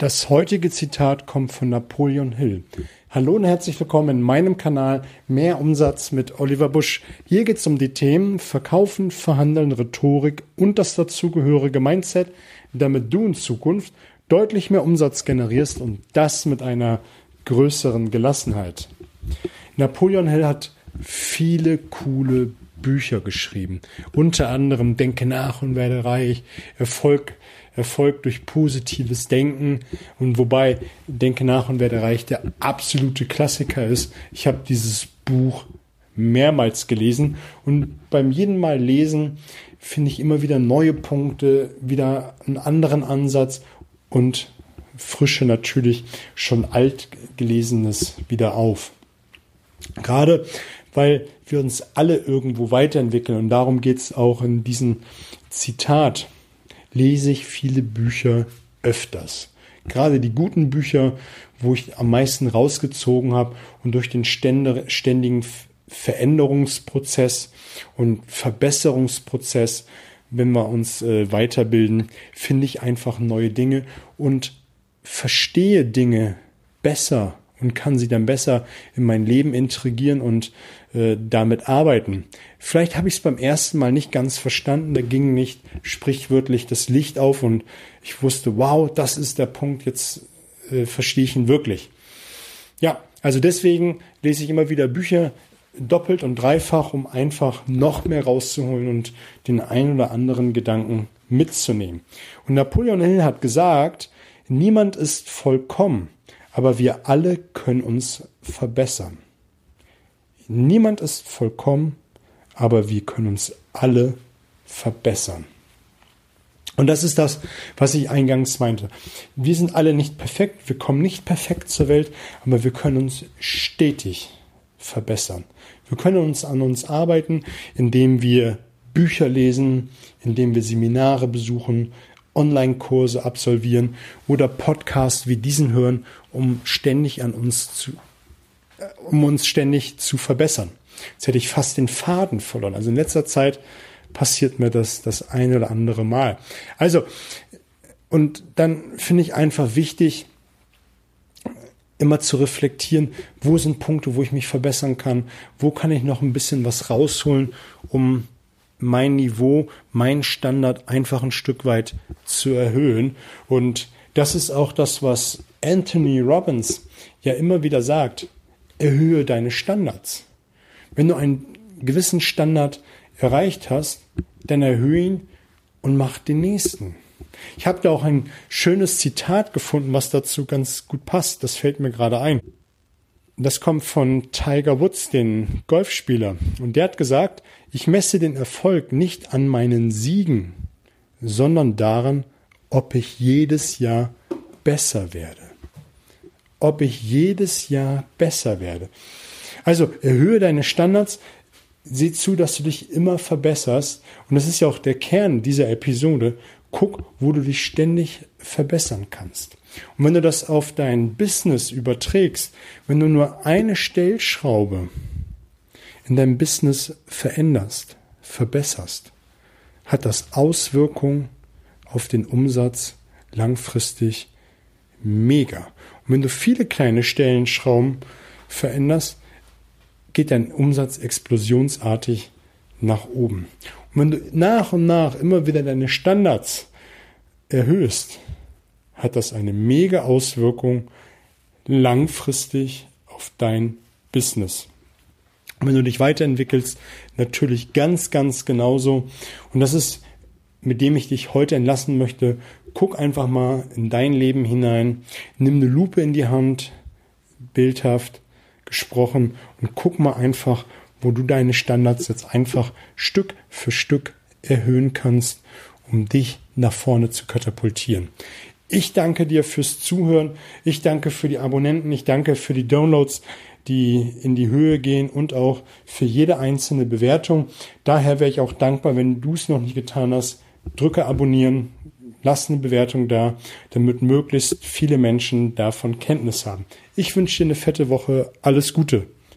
Das heutige Zitat kommt von Napoleon Hill. Hallo und herzlich willkommen in meinem Kanal Mehr Umsatz mit Oliver Busch. Hier geht es um die Themen Verkaufen, Verhandeln, Rhetorik und das dazugehörige Mindset, damit du in Zukunft deutlich mehr Umsatz generierst und das mit einer größeren Gelassenheit. Napoleon Hill hat viele coole Bücher geschrieben. Unter anderem Denke nach und werde reich, Erfolg Erfolg durch positives Denken. Und wobei Denke nach und werde reich der absolute Klassiker ist. Ich habe dieses Buch mehrmals gelesen und beim jeden Mal lesen finde ich immer wieder neue Punkte, wieder einen anderen Ansatz und frische natürlich schon alt gelesenes wieder auf. Gerade weil wir uns alle irgendwo weiterentwickeln und darum geht es auch in diesem Zitat lese ich viele Bücher öfters. Gerade die guten Bücher, wo ich am meisten rausgezogen habe und durch den ständigen Veränderungsprozess und Verbesserungsprozess, wenn wir uns äh, weiterbilden, finde ich einfach neue Dinge und verstehe Dinge besser und kann sie dann besser in mein Leben intrigieren und äh, damit arbeiten. Vielleicht habe ich es beim ersten Mal nicht ganz verstanden, da ging nicht sprichwörtlich das Licht auf und ich wusste, wow, das ist der Punkt, jetzt äh, verstehe ich ihn wirklich. Ja, also deswegen lese ich immer wieder Bücher doppelt und dreifach, um einfach noch mehr rauszuholen und den ein oder anderen Gedanken mitzunehmen. Und Napoleon Hill hat gesagt, niemand ist vollkommen aber wir alle können uns verbessern. Niemand ist vollkommen, aber wir können uns alle verbessern. Und das ist das, was ich eingangs meinte. Wir sind alle nicht perfekt, wir kommen nicht perfekt zur Welt, aber wir können uns stetig verbessern. Wir können uns an uns arbeiten, indem wir Bücher lesen, indem wir Seminare besuchen, Online-Kurse absolvieren oder Podcasts wie diesen hören, um ständig an uns zu, äh, um uns ständig zu verbessern. Jetzt hätte ich fast den Faden verloren. Also in letzter Zeit passiert mir das das eine oder andere Mal. Also, und dann finde ich einfach wichtig, immer zu reflektieren, wo sind Punkte, wo ich mich verbessern kann, wo kann ich noch ein bisschen was rausholen, um mein Niveau, mein Standard einfach ein Stück weit zu erhöhen. Und das ist auch das, was Anthony Robbins ja immer wieder sagt. Erhöhe deine Standards. Wenn du einen gewissen Standard erreicht hast, dann erhöhe ihn und mach den nächsten. Ich habe da auch ein schönes Zitat gefunden, was dazu ganz gut passt. Das fällt mir gerade ein. Das kommt von Tiger Woods, den Golfspieler. Und der hat gesagt, ich messe den Erfolg nicht an meinen Siegen, sondern daran, ob ich jedes Jahr besser werde. Ob ich jedes Jahr besser werde. Also erhöhe deine Standards, sieh zu, dass du dich immer verbesserst. Und das ist ja auch der Kern dieser Episode. Guck, wo du dich ständig verbessern kannst. Und wenn du das auf dein Business überträgst, wenn du nur eine Stellschraube in deinem Business veränderst, verbesserst, hat das Auswirkungen auf den Umsatz langfristig mega. Und wenn du viele kleine Stellenschrauben veränderst, geht dein Umsatz explosionsartig nach oben. Und wenn du nach und nach immer wieder deine Standards erhöhst, hat das eine mega Auswirkung langfristig auf dein Business. Und wenn du dich weiterentwickelst, natürlich ganz, ganz genauso. Und das ist, mit dem ich dich heute entlassen möchte. Guck einfach mal in dein Leben hinein, nimm eine Lupe in die Hand, bildhaft gesprochen, und guck mal einfach, wo du deine Standards jetzt einfach Stück für Stück erhöhen kannst, um dich nach vorne zu katapultieren. Ich danke dir fürs Zuhören. Ich danke für die Abonnenten. Ich danke für die Downloads, die in die Höhe gehen und auch für jede einzelne Bewertung. Daher wäre ich auch dankbar, wenn du es noch nicht getan hast. Drücke abonnieren, lass eine Bewertung da, damit möglichst viele Menschen davon Kenntnis haben. Ich wünsche dir eine fette Woche. Alles Gute.